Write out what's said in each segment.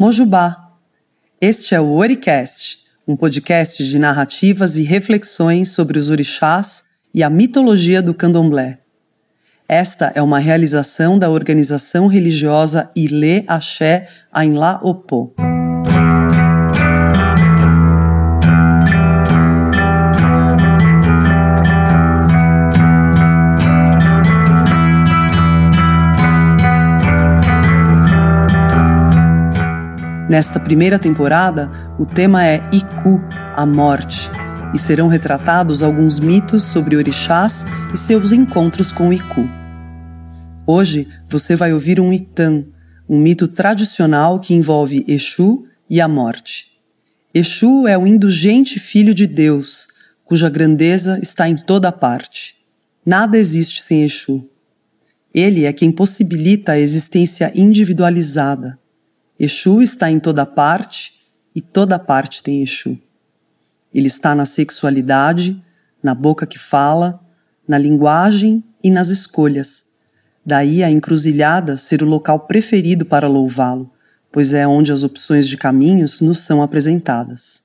Mojubá. Este é o Oricast, um podcast de narrativas e reflexões sobre os orixás e a mitologia do candomblé. Esta é uma realização da organização religiosa Ilê Axé Ainlá Opô. Nesta primeira temporada, o tema é Iku, a morte, e serão retratados alguns mitos sobre orixás e seus encontros com o Iku. Hoje você vai ouvir um Itan, um mito tradicional que envolve Exu e a morte. Exu é o indulgente filho de Deus, cuja grandeza está em toda parte. Nada existe sem Exu. Ele é quem possibilita a existência individualizada, Exu está em toda parte e toda parte tem Exu. Ele está na sexualidade, na boca que fala, na linguagem e nas escolhas. Daí a encruzilhada ser o local preferido para louvá-lo, pois é onde as opções de caminhos nos são apresentadas.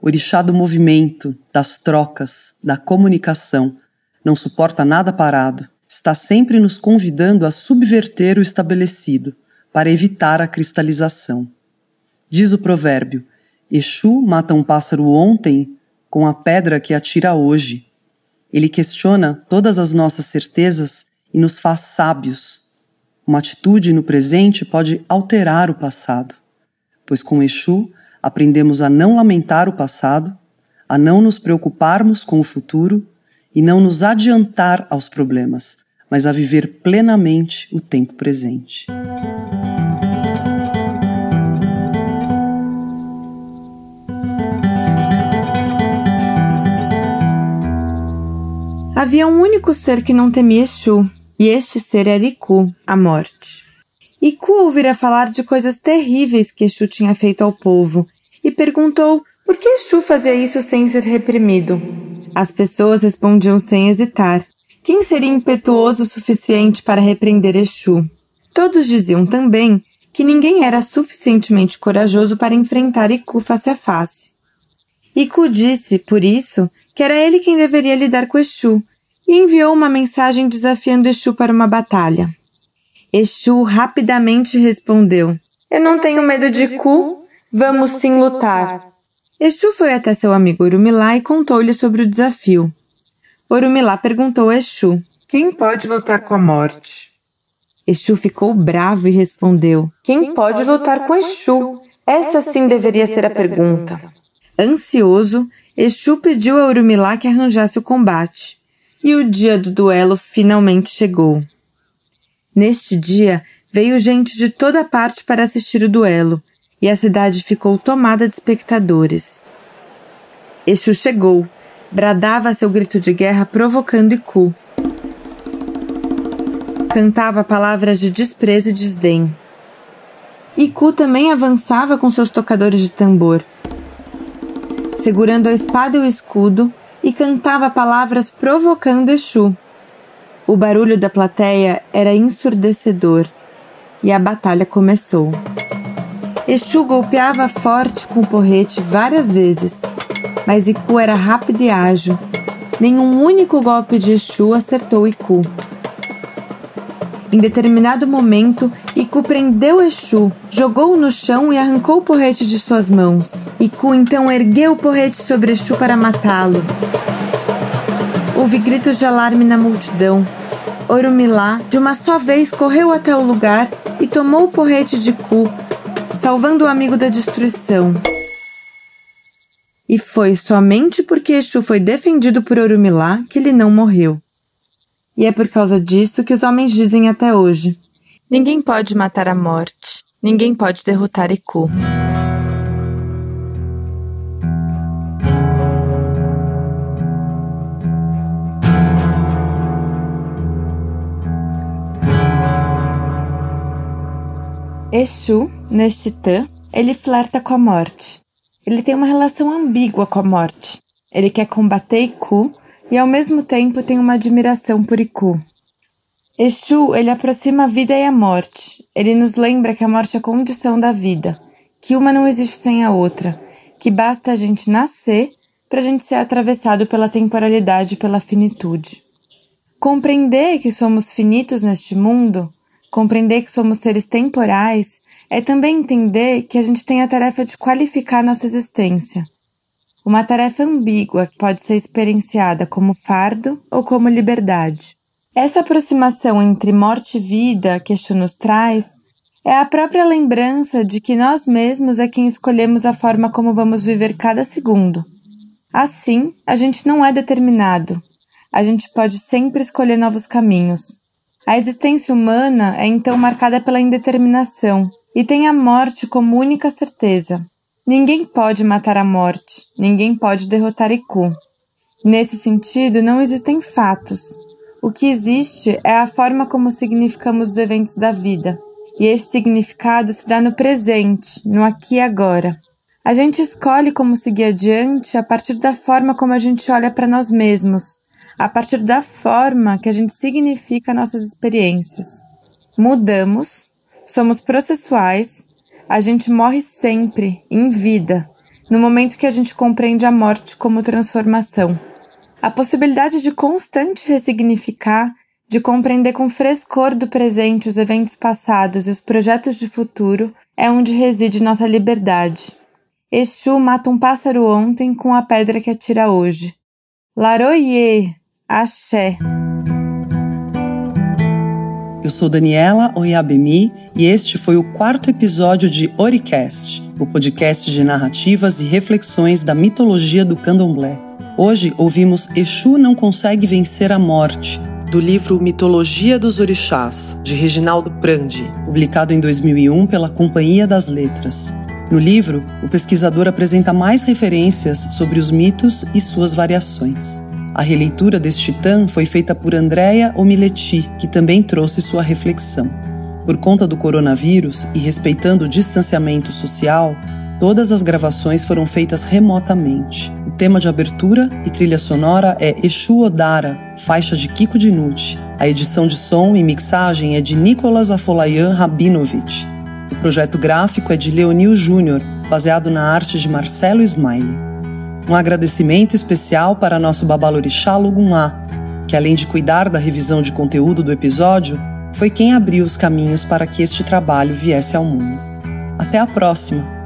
Orixá do movimento, das trocas, da comunicação, não suporta nada parado, está sempre nos convidando a subverter o estabelecido, para evitar a cristalização. Diz o provérbio: Exu mata um pássaro ontem com a pedra que atira hoje. Ele questiona todas as nossas certezas e nos faz sábios. Uma atitude no presente pode alterar o passado, pois com Exu aprendemos a não lamentar o passado, a não nos preocuparmos com o futuro e não nos adiantar aos problemas, mas a viver plenamente o tempo presente. Havia um único ser que não temia Exu, e este ser era Iku, a morte. Iku ouvira falar de coisas terríveis que Exu tinha feito ao povo e perguntou por que Exu fazia isso sem ser reprimido. As pessoas respondiam sem hesitar. Quem seria impetuoso o suficiente para repreender Exu? Todos diziam também que ninguém era suficientemente corajoso para enfrentar Iku face a face. Iku disse, por isso, que era ele quem deveria lidar com Exu, e enviou uma mensagem desafiando Exu para uma batalha. Exu rapidamente respondeu: Eu não tenho medo de Ku, vamos sim lutar. Exu foi até seu amigo Orumilá e contou-lhe sobre o desafio. Orumilá perguntou a Exu: Quem pode lutar com a morte? Exu ficou bravo e respondeu: Quem pode lutar com Exu? Essa sim deveria ser a pergunta. Ansioso, Exu pediu a Urumilá que arranjasse o combate e o dia do duelo finalmente chegou. Neste dia, veio gente de toda parte para assistir o duelo, e a cidade ficou tomada de espectadores. Exu chegou, bradava seu grito de guerra provocando Iku. Cantava palavras de desprezo e desdém. Iku também avançava com seus tocadores de tambor. Segurando a espada e o escudo, e cantava palavras provocando Exu. O barulho da plateia era ensurdecedor e a batalha começou. Exu golpeava forte com o porrete várias vezes, mas Iku era rápido e ágil. Nenhum único golpe de Exu acertou Iku. Em determinado momento, Iku prendeu Exu, jogou-o no chão e arrancou o porrete de suas mãos. Iku então ergueu o porrete sobre Exu para matá-lo. Houve gritos de alarme na multidão. Orumilá, de uma só vez, correu até o lugar e tomou o porrete de Ku, salvando o amigo da destruição. E foi somente porque Exu foi defendido por Orumilá que ele não morreu. E é por causa disso que os homens dizem até hoje: ninguém pode matar a morte, ninguém pode derrotar Iku. Exu, neste Tã, ele flerta com a morte. Ele tem uma relação ambígua com a morte. Ele quer combater Iku, e ao mesmo tempo tem uma admiração por Iku. Exu, ele aproxima a vida e a morte. Ele nos lembra que a morte é condição da vida. que uma não existe sem a outra, que basta a gente nascer para a gente ser atravessado pela temporalidade e pela finitude. Compreender que somos finitos neste mundo, compreender que somos seres temporais, é também entender que a gente tem a tarefa de qualificar nossa existência. Uma tarefa ambígua que pode ser experienciada como fardo ou como liberdade. Essa aproximação entre morte e vida que Exu nos traz é a própria lembrança de que nós mesmos é quem escolhemos a forma como vamos viver cada segundo. Assim, a gente não é determinado. A gente pode sempre escolher novos caminhos. A existência humana é então marcada pela indeterminação e tem a morte como única certeza. Ninguém pode matar a morte, ninguém pode derrotar Iku. Nesse sentido, não existem fatos, o que existe é a forma como significamos os eventos da vida, e esse significado se dá no presente, no aqui e agora. A gente escolhe como seguir adiante a partir da forma como a gente olha para nós mesmos, a partir da forma que a gente significa nossas experiências. Mudamos, somos processuais, a gente morre sempre, em vida, no momento que a gente compreende a morte como transformação. A possibilidade de constante ressignificar, de compreender com frescor do presente os eventos passados e os projetos de futuro é onde reside nossa liberdade. Exu mata um pássaro ontem com a pedra que atira hoje. Laroye, axé. Eu sou Daniela Oyabemi e este foi o quarto episódio de Oricast, o podcast de narrativas e reflexões da mitologia do candomblé. Hoje ouvimos Exu não consegue vencer a morte, do livro Mitologia dos Orixás, de Reginaldo Prandi, publicado em 2001 pela Companhia das Letras. No livro, o pesquisador apresenta mais referências sobre os mitos e suas variações. A releitura deste titã foi feita por Andrea Omiletti, que também trouxe sua reflexão. Por conta do coronavírus e respeitando o distanciamento social, Todas as gravações foram feitas remotamente. O tema de abertura e trilha sonora é Exu Odara, faixa de Kiko Dinucci. A edição de som e mixagem é de Nicolas Afolayan Rabinovich. O projeto gráfico é de Leonil Júnior, baseado na arte de Marcelo Smiley. Um agradecimento especial para nosso babalorixá Lugumá, que além de cuidar da revisão de conteúdo do episódio, foi quem abriu os caminhos para que este trabalho viesse ao mundo. Até a próxima!